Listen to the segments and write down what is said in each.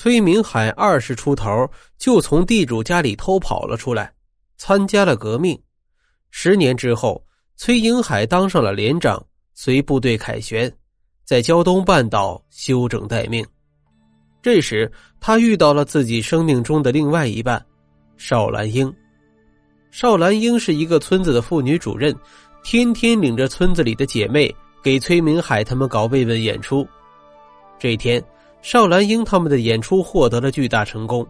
崔明海二十出头就从地主家里偷跑了出来，参加了革命。十年之后，崔英海当上了连长，随部队凯旋，在胶东半岛休整待命。这时，他遇到了自己生命中的另外一半，邵兰英。邵兰英是一个村子的妇女主任，天天领着村子里的姐妹给崔明海他们搞慰问演出。这天。邵兰英他们的演出获得了巨大成功。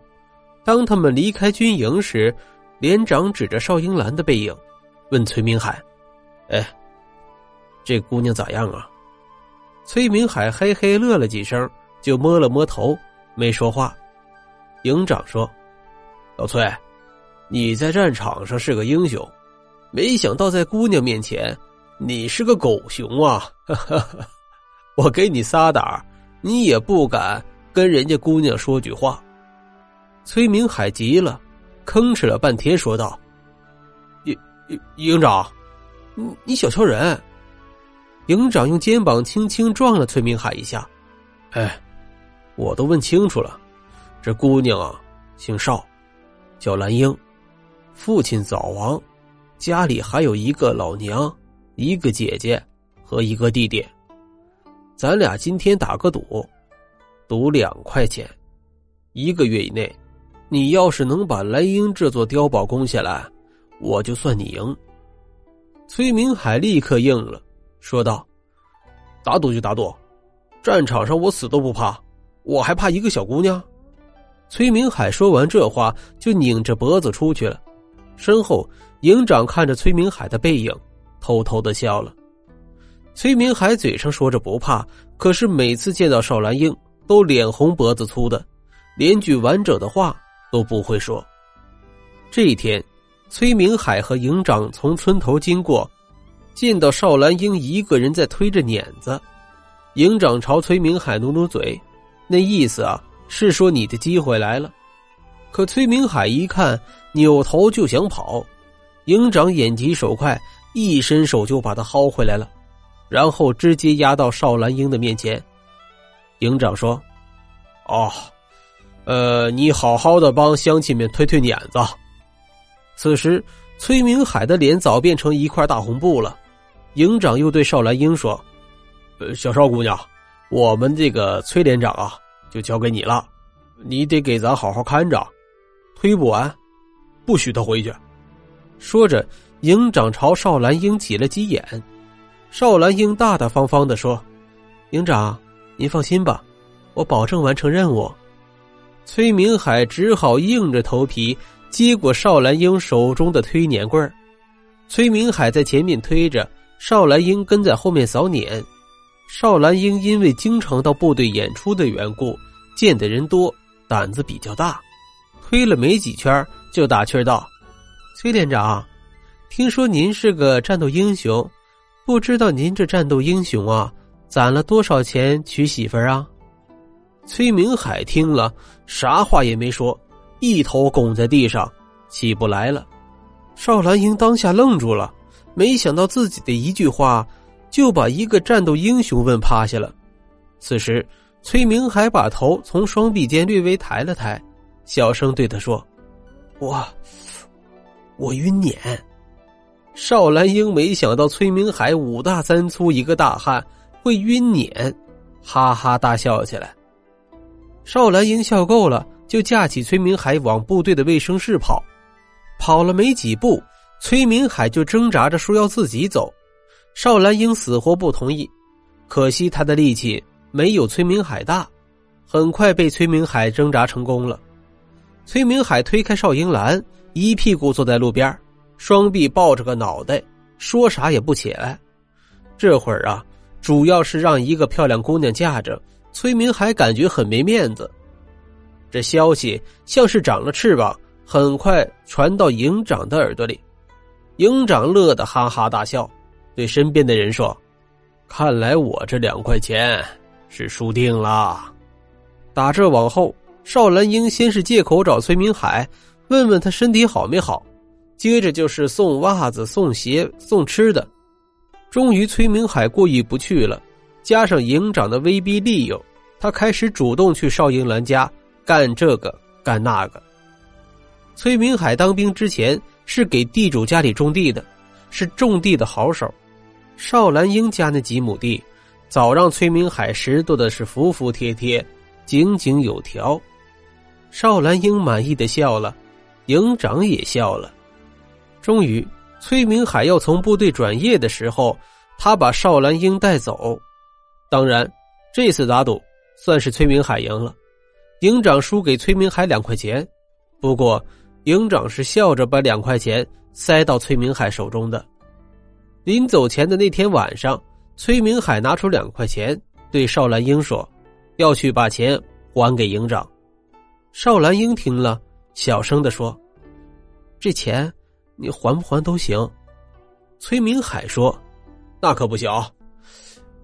当他们离开军营时，连长指着邵英兰的背影，问崔明海：“哎，这姑娘咋样啊？”崔明海嘿嘿乐了几声，就摸了摸头，没说话。营长说：“老崔，你在战场上是个英雄，没想到在姑娘面前，你是个狗熊啊！我给你仨胆你也不敢跟人家姑娘说句话。崔明海急了，吭哧了半天，说道：“营营营长，你你小瞧人。”营长用肩膀轻轻撞了崔明海一下。“哎，我都问清楚了，这姑娘啊，姓邵，叫兰英，父亲早亡，家里还有一个老娘，一个姐姐和一个弟弟。”咱俩今天打个赌，赌两块钱，一个月以内，你要是能把莱英这座碉堡攻下来，我就算你赢。崔明海立刻应了，说道：“打赌就打赌，战场上我死都不怕，我还怕一个小姑娘？”崔明海说完这话，就拧着脖子出去了。身后，营长看着崔明海的背影，偷偷的笑了。崔明海嘴上说着不怕，可是每次见到邵兰英都脸红脖子粗的，连句完整的话都不会说。这一天，崔明海和营长从村头经过，见到邵兰英一个人在推着碾子，营长朝崔明海努努嘴，那意思啊是说你的机会来了。可崔明海一看，扭头就想跑，营长眼疾手快，一伸手就把他薅回来了。然后直接压到邵兰英的面前，营长说：“哦，呃，你好好的帮乡亲们推推碾子。”此时，崔明海的脸早变成一块大红布了。营长又对邵兰英说：“呃，小邵姑娘，我们这个崔连长啊，就交给你了，你得给咱好好看着，推不完，不许他回去。”说着，营长朝邵兰英挤了挤眼。邵兰英大大方方的说：“营长，您放心吧，我保证完成任务。”崔明海只好硬着头皮接过邵兰英手中的推碾棍儿崔明海在前面推着，邵兰英跟在后面扫碾。邵兰英因为经常到部队演出的缘故，见的人多，胆子比较大，推了没几圈就打趣道：“崔连长，听说您是个战斗英雄。”不知道您这战斗英雄啊，攒了多少钱娶媳妇儿啊？崔明海听了，啥话也没说，一头拱在地上，起不来了。邵兰英当下愣住了，没想到自己的一句话，就把一个战斗英雄问趴下了。此时，崔明海把头从双臂间略微抬了抬，小声对他说：“我，我晕碾。”邵兰英没想到崔明海五大三粗一个大汉会晕碾，哈哈大笑起来。邵兰英笑够了，就架起崔明海往部队的卫生室跑。跑了没几步，崔明海就挣扎着说要自己走。邵兰英死活不同意，可惜他的力气没有崔明海大，很快被崔明海挣扎成功了。崔明海推开邵英兰，一屁股坐在路边双臂抱着个脑袋，说啥也不起来。这会儿啊，主要是让一个漂亮姑娘架着，崔明海感觉很没面子。这消息像是长了翅膀，很快传到营长的耳朵里。营长乐得哈哈大笑，对身边的人说：“看来我这两块钱是输定了。”打这往后，邵兰英先是借口找崔明海，问问他身体好没好。接着就是送袜子、送鞋、送吃的，终于崔明海过意不去了，加上营长的威逼利诱，他开始主动去邵英兰家干这个干那个。崔明海当兵之前是给地主家里种地的，是种地的好手。邵兰英家那几亩地，早让崔明海拾掇的是服服帖帖、井井有条。邵兰英满意的笑了，营长也笑了。终于，崔明海要从部队转业的时候，他把邵兰英带走。当然，这次打赌算是崔明海赢了，营长输给崔明海两块钱。不过，营长是笑着把两块钱塞到崔明海手中的。临走前的那天晚上，崔明海拿出两块钱，对邵兰英说：“要去把钱还给营长。”邵兰英听了，小声的说：“这钱你还不还都行。”崔明海说：“那可不行，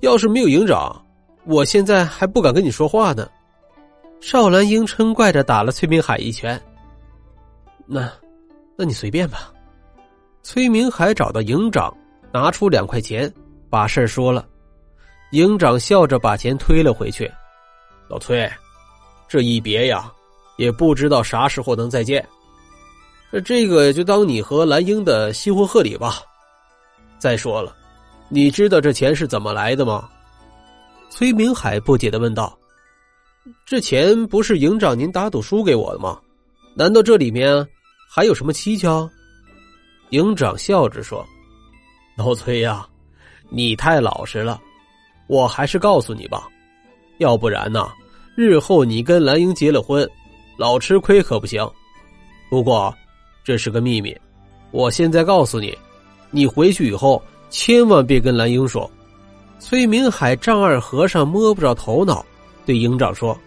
要是没有营长，我现在还不敢跟你说话呢。”邵兰英嗔怪着打了崔明海一拳。那，那你随便吧。崔明海找到营长，拿出两块钱，把事说了。营长笑着把钱推了回去。老崔，这一别呀，也不知道啥时候能再见。这个就当你和蓝英的新婚贺礼吧。再说了，你知道这钱是怎么来的吗？崔明海不解的问道：“这钱不是营长您打赌输给我的吗？难道这里面……”还有什么蹊跷？营长笑着说：“老崔呀，你太老实了，我还是告诉你吧，要不然呢，日后你跟兰英结了婚，老吃亏可不行。不过这是个秘密，我现在告诉你，你回去以后千万别跟兰英说。”崔明海丈二和尚摸不着头脑，对营长说：“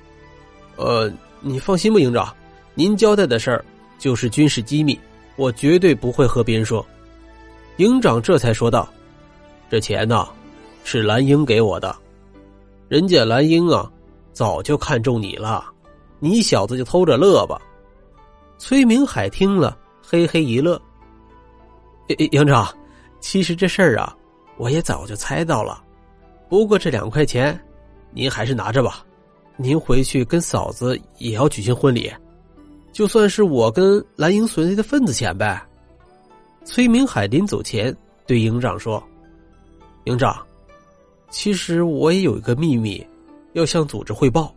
呃，你放心吧，营长，您交代的事儿。”就是军事机密，我绝对不会和别人说。营长这才说道：“这钱呢，是蓝英给我的。人家蓝英啊，早就看中你了，你小子就偷着乐吧。”崔明海听了，嘿嘿一乐。营长，其实这事儿啊，我也早就猜到了。不过这两块钱，您还是拿着吧。您回去跟嫂子也要举行婚礼。就算是我跟蓝英随的份子钱呗。崔明海临走前对营长说：“营长，其实我也有一个秘密，要向组织汇报。”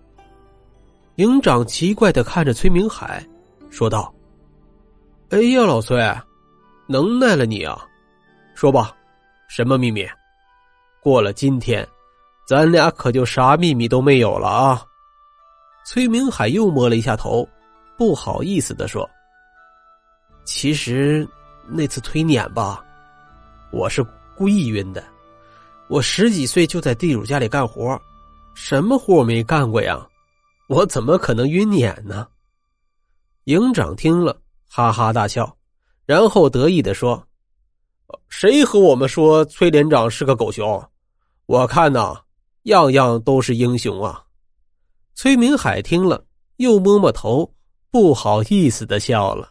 营长奇怪的看着崔明海，说道：“哎呀，老崔，能耐了你啊！说吧，什么秘密？过了今天，咱俩可就啥秘密都没有了啊！”崔明海又摸了一下头。不好意思的说：“其实那次推碾吧，我是故意晕的。我十几岁就在地主家里干活，什么活没干过呀？我怎么可能晕碾呢？”营长听了哈哈大笑，然后得意的说：“谁和我们说崔连长是个狗熊？我看呐，样样都是英雄啊！”崔明海听了，又摸摸头。不好意思的笑了。